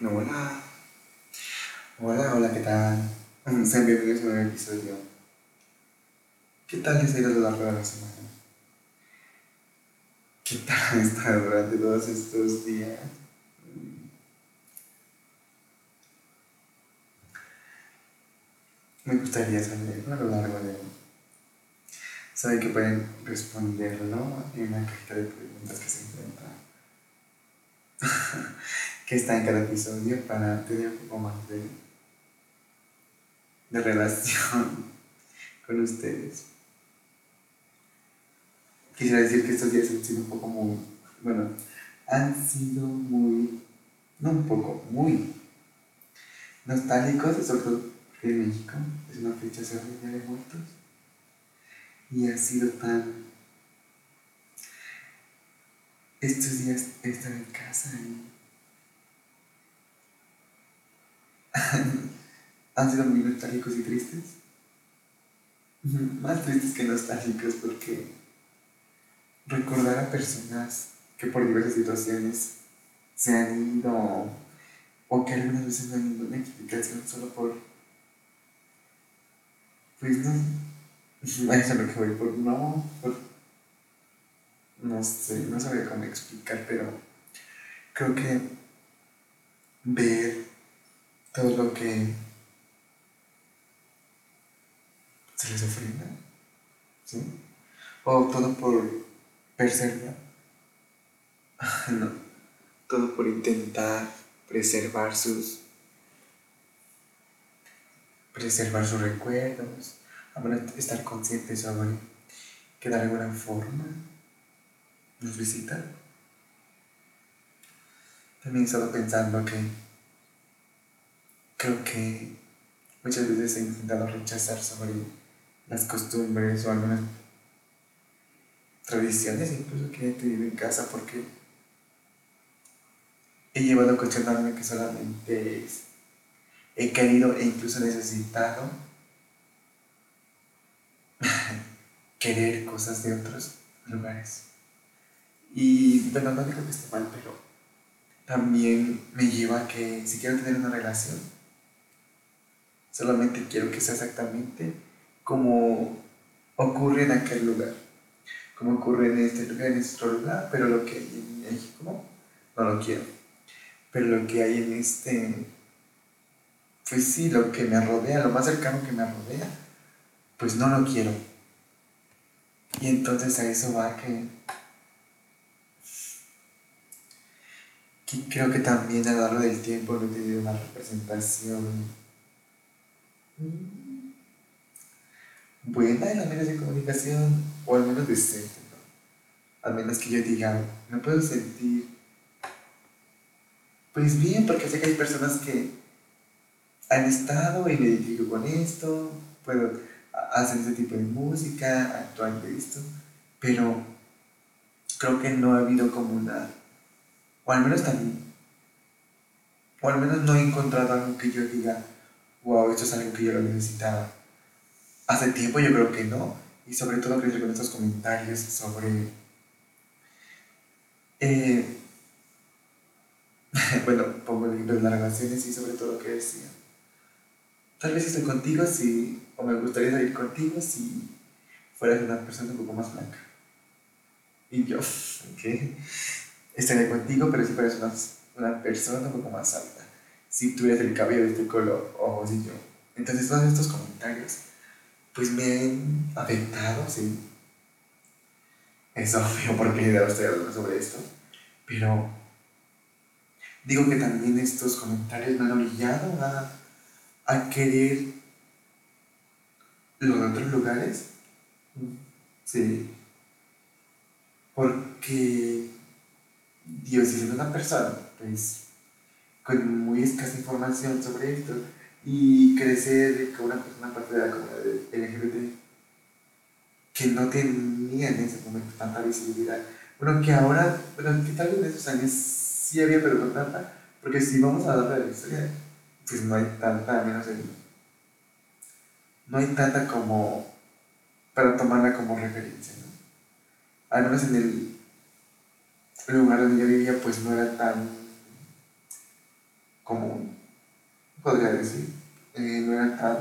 Hola. Hola, hola, ¿qué tal? Sean bienvenidos a un nuevo episodio. ¿Qué tal les ha ido a lo largo de la semana? ¿Qué tal han estado durante todos estos días? Me gustaría saber a lo largo de... Saben que pueden responderlo en una cajita de preguntas que se encuentra. que está en cada episodio para tener un poco más de, de relación con ustedes. Quisiera decir que estos días han sido un poco muy, bueno, han sido muy, no un poco, muy nostálgicos, sobre todo porque en México es una fecha de de muertos y ha sido tan estos días estar en casa y han sido muy nostálgicos y tristes. Más tristes que nostálgicos porque recordar a personas que por diversas situaciones se han ido o que algunas veces no han ido una explicación solo por pues no eso es lo que voy por no por no sé no sabía cómo explicar pero creo que ver todo lo que se les ofrenda, ¿sí? O todo por perseverar, no, todo por intentar preservar sus preservar sus recuerdos, estar conscientes sobre que de alguna forma nos visitan. También he estado pensando que creo que muchas veces he intentado rechazar sobre las costumbres o algunas tradiciones incluso que he tenido en casa porque he llevado a que solamente he querido e incluso necesitado querer cosas de otros lugares. Y bueno, no digo que esté mal, pero también me lleva a que si quiero tener una relación, Solamente quiero que sea exactamente como ocurre en aquel lugar. Como ocurre en este lugar, en este otro lugar, pero lo que hay en México no lo quiero. Pero lo que hay en este, pues sí, lo que me rodea, lo más cercano que me rodea, pues no lo quiero. Y entonces a eso va que, que creo que también a lo largo del tiempo no he tenido una representación Mm. buena en los medios de comunicación o al menos decente. Al menos que yo diga, me puedo sentir pues bien, porque sé que hay personas que han estado y me identifico con esto, puedo hacer ese tipo de música, actuar de esto, pero creo que no ha habido como una, o al menos también, o al menos no he encontrado algo que yo diga, wow, esto es algo que yo lo necesitaba. Hace tiempo yo creo que no, y sobre todo creo que con estos comentarios sobre... Eh, bueno, pongo el ejemplo de las relaciones y sobre todo que decía. Tal vez estoy contigo si, o me gustaría salir contigo si fueras una persona un poco más blanca. Y yo, ok, estaría contigo, pero si fueras una, una persona un poco más alta si tuvieras el cabello de este color, ojos y yo. Entonces todos estos comentarios, pues me han afectado, sí. Es obvio porque ya estoy hablando sobre esto, pero digo que también estos comentarios me han obligado a, a querer los otros lugares, sí, porque Dios es una persona, pues con muy escasa información sobre esto y crecer con una persona parte de la comunidad LGBT que no tenía en ese momento tanta visibilidad. Bueno, que ahora, bueno, que tal vez en esos años sí había, pero no tanta, porque si vamos a hablar de la historia, pues no hay tanta, menos en, no hay tanta como para tomarla como referencia, ¿no? Al menos en el lugar donde yo vivía, pues no era tan común, podría decir. No era tan,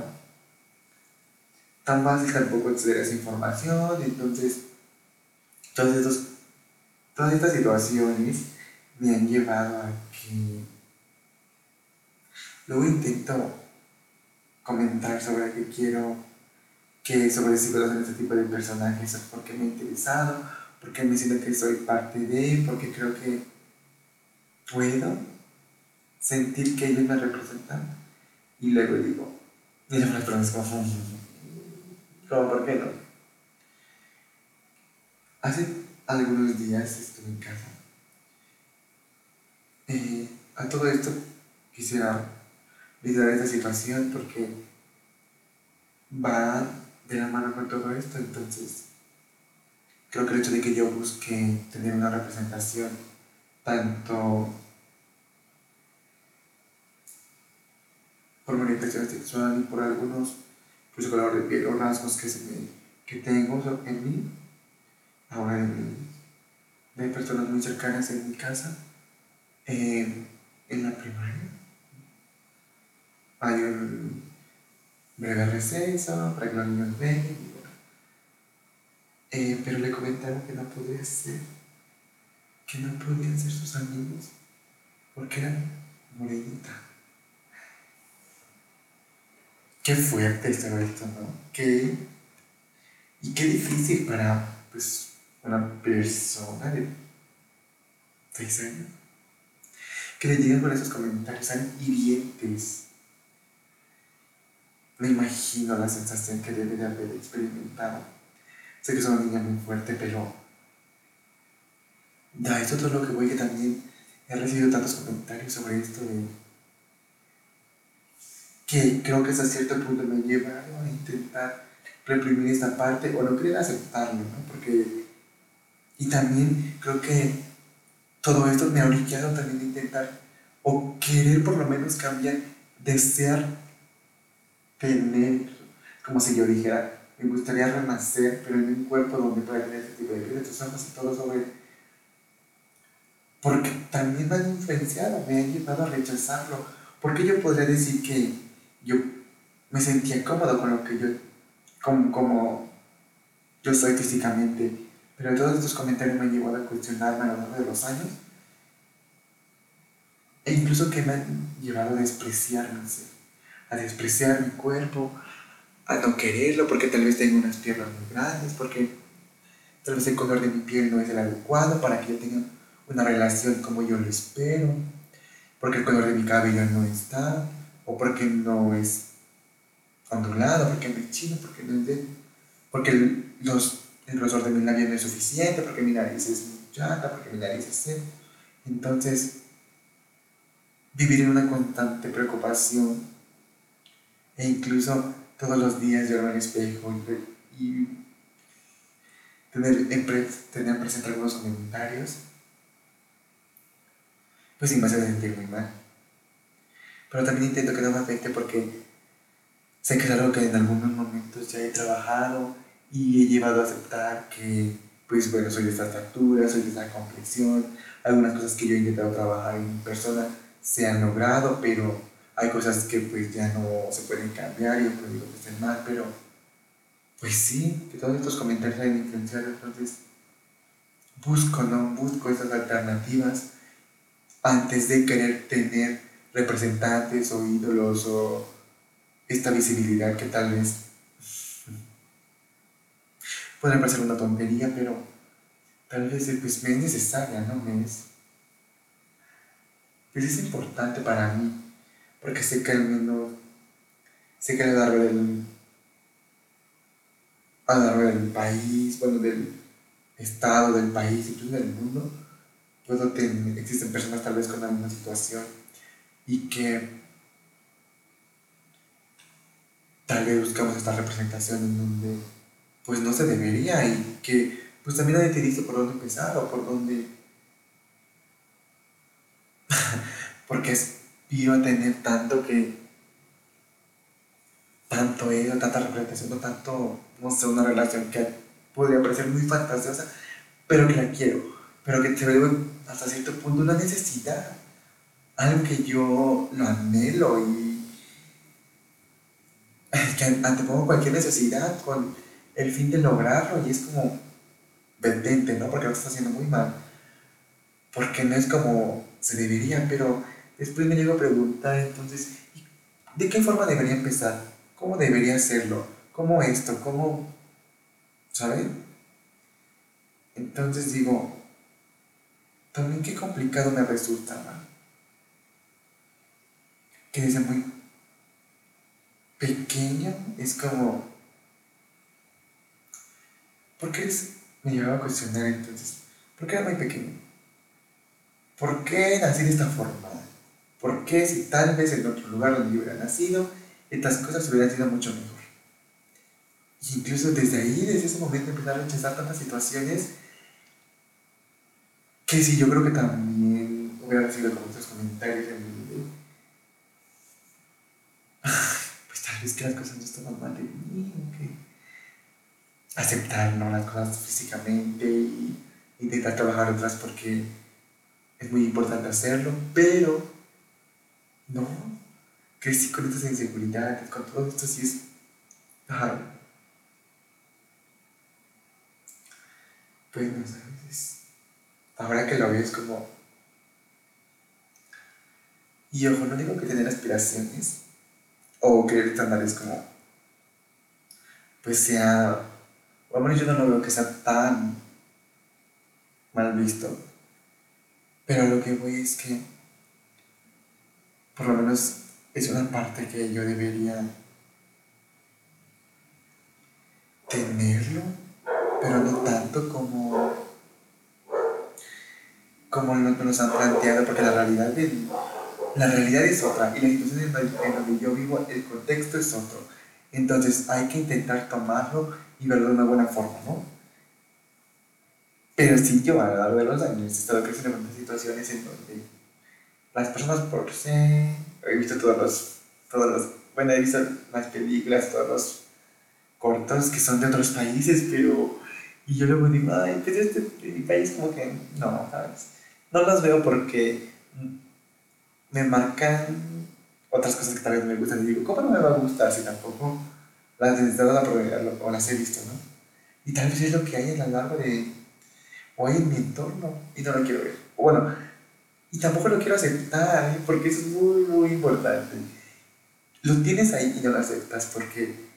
tan fácil tampoco acceder a esa información, entonces todos todas estas situaciones me han llevado a que luego intento comentar sobre qué quiero, que sobre si hacer este tipo de personajes, porque me ha interesado, porque me siento que soy parte de, porque creo que puedo sentir que ellos me representan. Y luego digo, y las personas como, como, ¿por qué no? Hace algunos días estuve en casa. Eh, a todo esto quisiera liderar esta situación porque va de la mano con todo esto, entonces creo que el hecho de que yo busque tener una representación tanto por sexual y por algunos incluso color de piel o rasgos que, que tengo en mí, ahora en de personas muy cercanas en mi casa, eh, en la primaria hay un breve receso para que los niños vengan. Eh, pero le comentaron que no podía ser, que no podían ser sus amigos, porque eran morenita. Qué fuerte esto, esto, ¿no? Qué, y qué difícil para pues, una persona de seis años que le lleguen con esos comentarios tan hirientes me imagino la sensación que debe de haber experimentado. Sé que soy una niña muy fuerte, pero da esto todo lo que voy que también he recibido tantos comentarios sobre esto de que creo que hasta cierto punto me ha llevado a intentar reprimir esta parte o no querer aceptarlo, ¿no? Porque, y también creo que todo esto me ha orillado también a intentar o querer por lo menos cambiar, desear tener, como si yo dijera, me gustaría renacer, pero en un cuerpo donde pueda tener este tipo de vida, tus ojos y todo sobre. Porque también me han influenciado, me han llevado a rechazarlo. Porque yo podría decir que yo me sentía cómodo con lo que yo, como, yo soy físicamente, pero todos estos comentarios me han llevado a cuestionarme a lo largo de los años. E incluso que me han llevado a despreciarme a despreciar mi cuerpo, a no quererlo porque tal vez tengo unas piernas muy grandes, porque tal vez el color de mi piel no es el adecuado para que yo tenga una relación como yo lo espero, porque el color de mi cabello no está, o porque no es ondulado, porque no es chino, porque no es de, porque el, los, el grosor de mi labio no es suficiente, porque mi nariz es muy chata, porque mi nariz es seca. Entonces, vivir en una constante preocupación e incluso todos los días llorar al espejo y, tener, tener presente algunos comentarios, pues sí me hace sentir muy mal. Pero también intento que no me afecte porque sé que es algo que en algunos momentos ya he trabajado y he llevado a aceptar que, pues bueno, soy de esta estatura, soy de esta complexión, algunas cosas que yo he intentado trabajar en persona se han logrado, pero hay cosas que pues ya no se pueden cambiar y yo pues digo que estén mal, pero pues sí, que todos estos comentarios hayan influenciado, entonces busco, ¿no? Busco esas alternativas antes de querer tener representantes o ídolos o esta visibilidad que tal vez puede parecer una tontería, pero tal vez pues, me es necesaria, ¿no? Me es, pues es importante para mí porque sé que al menos, sé que a lo del país, bueno, del estado, del país, incluso del mundo, puedo tener, existen personas tal vez con la misma situación y que tal vez buscamos esta representación en donde pues no se debería y que pues también nadie te dice por dónde empezar o por dónde porque es a tener tanto que tanto ego, tanta representación, tanto, no sé, una relación que podría parecer muy fantasiosa, pero que la quiero, pero que se ve hasta cierto punto una necesidad. Algo que yo lo anhelo y que antepongo cualquier necesidad con el fin de lograrlo y es como vendente, ¿no? Porque lo está haciendo muy mal. Porque no es como se debería, pero después me llego a preguntar entonces, ¿de qué forma debería empezar? ¿Cómo debería hacerlo? ¿Cómo esto? ¿Cómo? ¿Saben? Entonces digo, también qué complicado me resulta, ¿no? Que desde muy pequeño es como, ¿por qué me llevaba a cuestionar entonces? ¿Por qué era muy pequeño? ¿Por qué nací de esta forma? ¿Por qué si tal vez en otro lugar donde yo hubiera nacido, estas cosas hubieran sido mucho mejor? Y incluso desde ahí, desde ese momento, empecé a rechazar tantas situaciones que sí, yo creo que también hubiera recibido como otros comentarios en mi video. Pues tal vez que las cosas no estaban mal de mí, que aceptar ¿no? las cosas físicamente y intentar trabajar otras porque es muy importante hacerlo, pero no, crecí con estas inseguridades, con todo esto, sí es. Ajá. Pues no sabes ahora que lo veo es como... Y ojo, no digo que tener aspiraciones o querer es como... Pues sea... Bueno, yo no lo veo que sea tan mal visto. Pero lo que voy es que por lo menos es una parte que yo debería tenerlo, pero no tanto como como nos han planteado, porque la realidad, la realidad es otra y la situación en donde yo vivo, el contexto es otro. Entonces hay que intentar tomarlo y verlo de una buena forma, ¿no? Pero sí, yo a lo largo de los años he estado creciendo en situaciones en donde las personas por sí, he visto todos los, todos los, bueno, he visto las películas, todos los cortos que son de otros países, pero, y yo luego digo, ay, pues este mi país como que, no, ¿sabes? No las veo porque me marcan otras cosas que tal vez me gustan y digo, ¿cómo no me va a gustar si tampoco las necesito o las he visto, ¿no? Y tal vez es lo que hay en la largo de, o hay en mi entorno y no lo quiero ver. O bueno, y tampoco lo quiero aceptar, ¿eh? porque es muy, muy importante. Lo tienes ahí y no lo aceptas porque,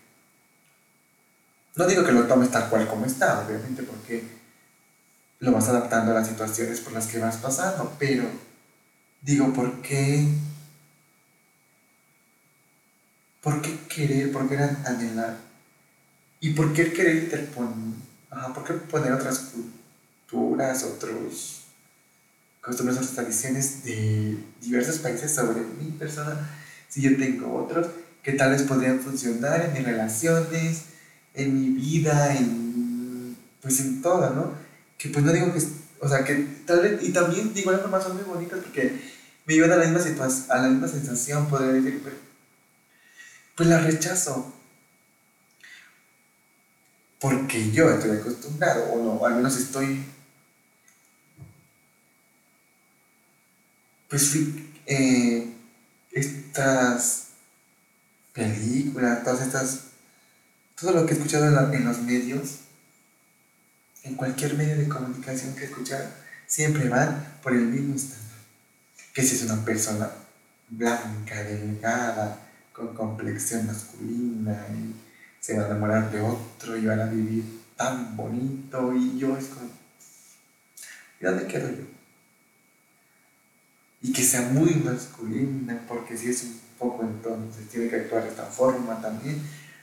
no digo que lo tomes tal cual como está, obviamente, porque lo vas adaptando a las situaciones por las que vas pasando, pero digo, ¿por qué? ¿Por qué querer? ¿Por qué anhelar? ¿Y por qué querer interponer? Ajá, ¿por qué poner otras culturas, otros costumbres, otras tradiciones de diversos países sobre mi persona si yo tengo otros que tal vez podrían funcionar en mis relaciones, en mi vida, en pues en todo, ¿no? que pues no digo que, o sea, que tal vez, y también digo algo más son muy bonitas porque me a la misma situación, a la misma sensación, podría decir, pues, pues la rechazo. Porque yo estoy acostumbrado, o no, al menos estoy, pues eh, estas películas, todas estas, todo lo que he escuchado en los medios, en cualquier medio de comunicación que escuchar, siempre van por el mismo estándar. Que si es una persona blanca, delgada, con complexión masculina, y se va a enamorar de otro y van a vivir tan bonito, y yo es como, ¿y dónde quedo yo? Y que sea muy masculina, porque si es un poco entonces tiene que actuar de esta forma también,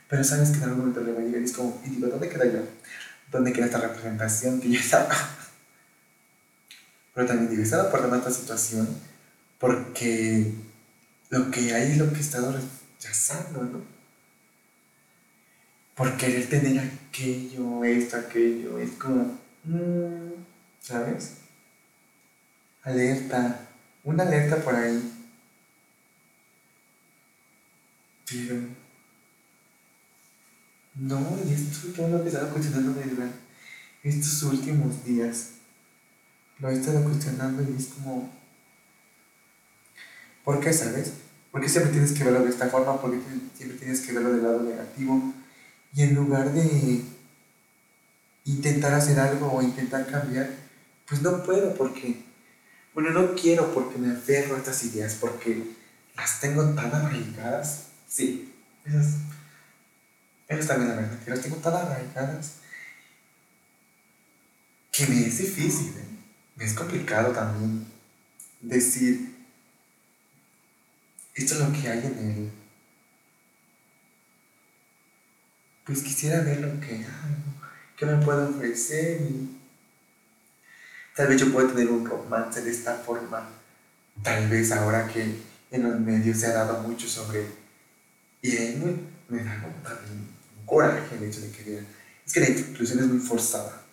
pero sabes que en algún momento le va a llegar y es como, y digo, ¿dónde quedo yo? ¿Dónde queda esta representación que yo estaba? Pero también digo, he estado aportando esta situación porque lo que hay es lo que he estado rechazando, ¿no? Por querer tener aquello, esto, aquello, es como, mm, ¿sabes? Alerta, una alerta por ahí. Pero no, y esto yo lo he estado cuestionando desde estos últimos días. Lo he estado cuestionando y es como. ¿Por qué, sabes? Porque siempre tienes que verlo de esta forma, porque siempre tienes que verlo del lado negativo. Y en lugar de intentar hacer algo o intentar cambiar, pues no puedo porque, bueno, no quiero porque me aferro a estas ideas, porque las tengo tan arraigadas. Sí, esas, esas también la verdad, que las tengo tan arraigadas que me es difícil, ¿eh? me es complicado también decir, esto es lo que hay en él. Pues quisiera ver lo que hay, qué me puedo ofrecer. tal vez yo pueda tener un romance de esta forma. Tal vez ahora que en los medios se ha dado mucho sobre Irene, me da también un coraje el hecho de que vean. Es que la inclusión es muy forzada.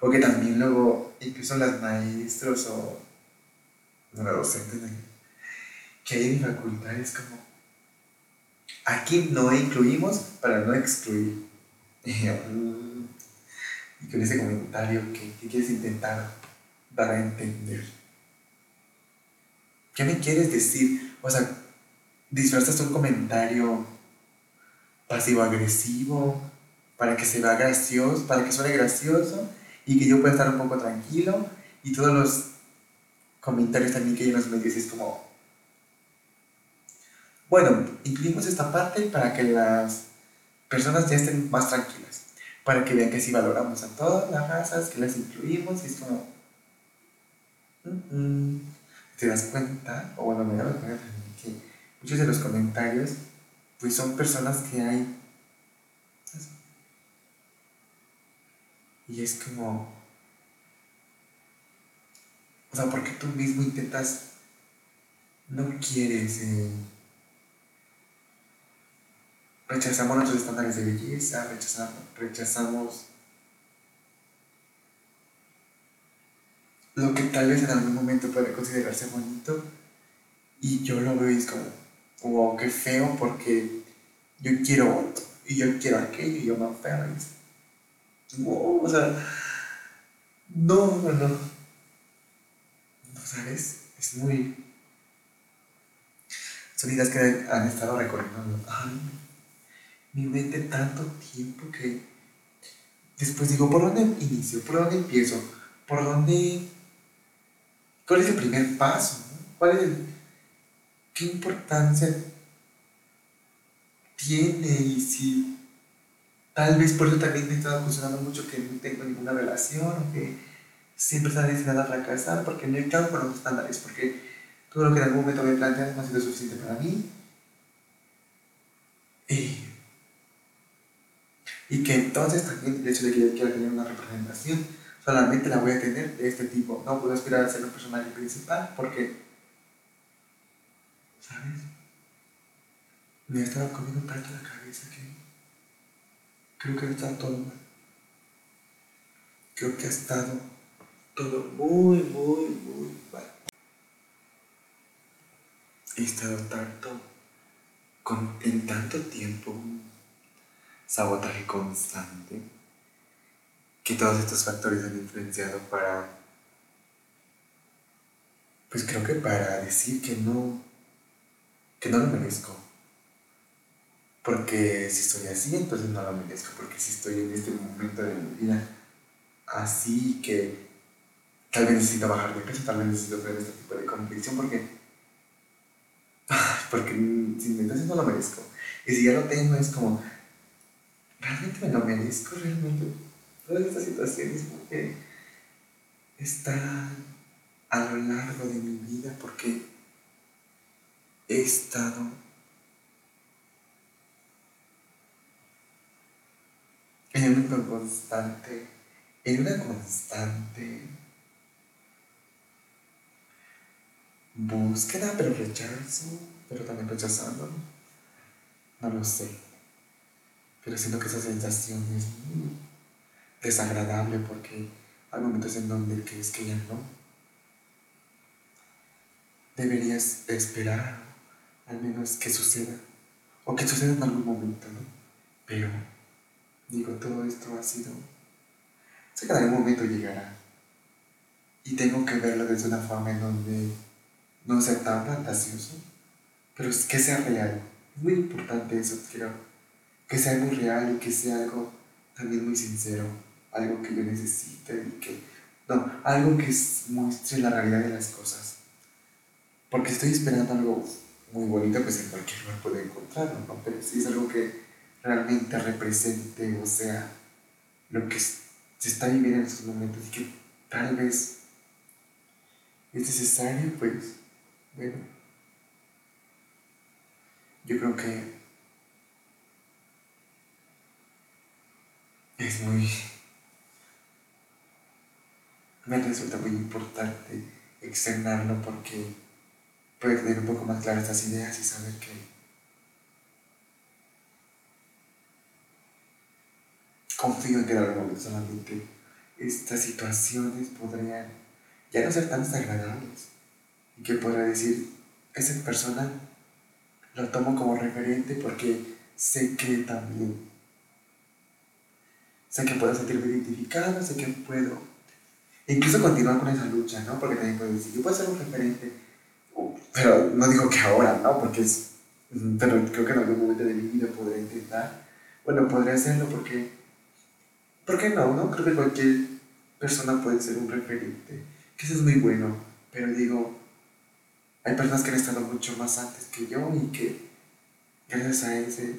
O que también luego, incluso las maestros o los docentes que hay en facultad es como, aquí no incluimos para no excluir. Y con ese comentario que, que quieres intentar dar a entender. ¿Qué me quieres decir? O sea, disfrazas un comentario pasivo-agresivo para que se vea gracioso, para que suene gracioso y que yo pueda estar un poco tranquilo y todos los comentarios también que hay en los es como, bueno, incluimos esta parte para que las personas ya estén más tranquilas, para que vean que sí valoramos a todas las razas, que las incluimos y es como, ¿te das cuenta? O bueno, me doy cuenta que muchos de los comentarios pues son personas que hay Y es como, o sea, porque tú mismo intentas, no quieres, eh, rechazamos nuestros estándares de belleza, rechazamos, rechazamos lo que tal vez en algún momento puede considerarse bonito y yo lo veo y es como, wow, qué feo porque yo quiero otro y yo quiero aquello y yo me aferro wow, o sea, no, no, no. No sabes, es muy. Son ideas que han estado recorriendo. Mi mente tanto tiempo que después digo, ¿por dónde inicio? ¿Por dónde empiezo? ¿Por dónde.? ¿Cuál es el primer paso? ¿Cuál es el. ¿Qué importancia tiene? Y si Tal vez por eso también me he estado cuestionando mucho que no tengo ninguna relación o que siempre está destinada a fracasar porque no he con los estándares, porque todo lo que en algún momento me planteado no ha sido suficiente para mí. Y, y que entonces también el hecho de que yo quiera tener una representación solamente la voy a tener de este tipo. No puedo aspirar a ser un personaje principal porque, ¿sabes? Me ha estado comiendo tanto la cabeza que Creo que está todo mal. Creo que ha estado todo muy, muy, muy mal. He estado tanto, con, en tanto tiempo, sabotaje constante, que todos estos factores han influenciado para, pues creo que para decir que no, que no lo merezco porque si estoy así, entonces no lo merezco. Porque si estoy en este momento de mi vida así que tal vez necesito bajar de peso, tal vez necesito tener este tipo de competición porque, porque si entonces no lo merezco. Y si ya lo tengo es como, realmente me lo merezco, realmente. Todas estas situaciones porque están a lo largo de mi vida porque he estado en una constante, en una constante búsqueda, pero rechazo, pero también rechazando. No lo sé. Pero siento que esa sensación es desagradable porque hay momentos en donde crees que ya no. Deberías esperar al menos que suceda. O que suceda en algún momento, ¿no? Pero Digo, todo esto ha sido... Sé que en algún momento llegará. Y tengo que verlo desde una forma en donde no sea tan fantasioso, pero que sea real. Es muy importante eso, quiero que sea muy real y que sea algo también muy sincero, algo que yo necesite y que, no, algo que muestre la realidad de las cosas. Porque estoy esperando algo muy bonito, pues en cualquier lugar puedo encontrarlo, ¿no? Pero si es algo que realmente represente, o sea, lo que se está viviendo en estos momentos y que tal vez es necesario, pues, bueno, yo creo que es muy, me resulta muy importante externarlo porque puede tener un poco más claras estas ideas y saber que confío en que en algún momento solamente estas situaciones podrían ya no ser tan desagradables y que podrá decir, esa persona lo tomo como referente porque sé que también, sé que puedo sentirme identificado, sé que puedo incluso continuar con esa lucha, ¿no? Porque también puedo decir, yo puedo ser un referente, pero no digo que ahora, ¿no? Porque es, pero creo que en algún momento de mi vida podré intentar, bueno, podré hacerlo porque, ¿por qué no? no? Creo que cualquier persona puede ser un referente, que eso es muy bueno, pero digo, hay personas que han estado mucho más antes que yo y que gracias a ese,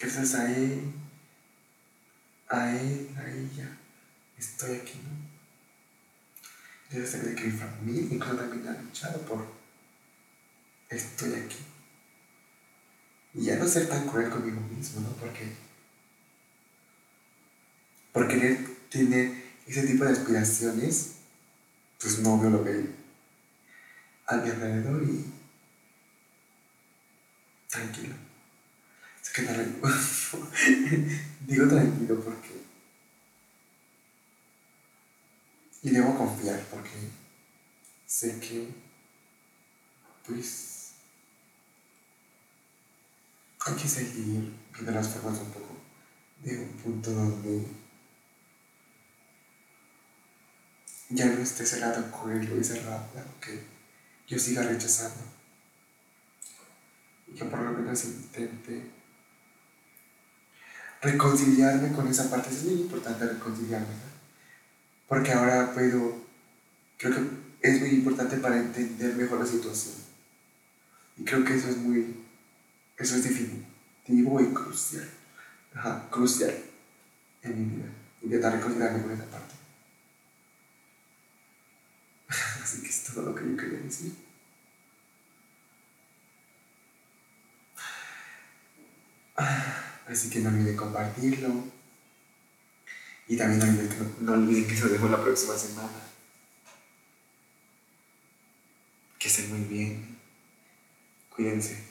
gracias a él, a él, a ella, estoy aquí, ¿no? Gracias a que mi familia incluso también ha luchado por estoy aquí. Y ya no ser tan cruel conmigo mismo, ¿no? Porque por querer tener ese tipo de aspiraciones, pues no veo lo que a mi alrededor y tranquilo. Es que digo tranquilo porque y debo confiar porque sé que pues hay que seguir viendo las formas un poco de un punto donde ya no esté cerrado cruel y cerrado que yo siga rechazando. Y que por lo menos intente reconciliarme con esa parte. Es muy importante reconciliarme, Porque ahora puedo, creo que es muy importante para entender mejor la situación. Y creo que eso es muy, eso es definitivo y crucial. Ajá, crucial en mi vida. Intentar reconciliarme con esa parte. Así que es todo lo que yo quería decir. Así que no olviden compartirlo. Y también no olviden, que, no olviden que lo dejo la próxima semana. Que estén muy bien. Cuídense.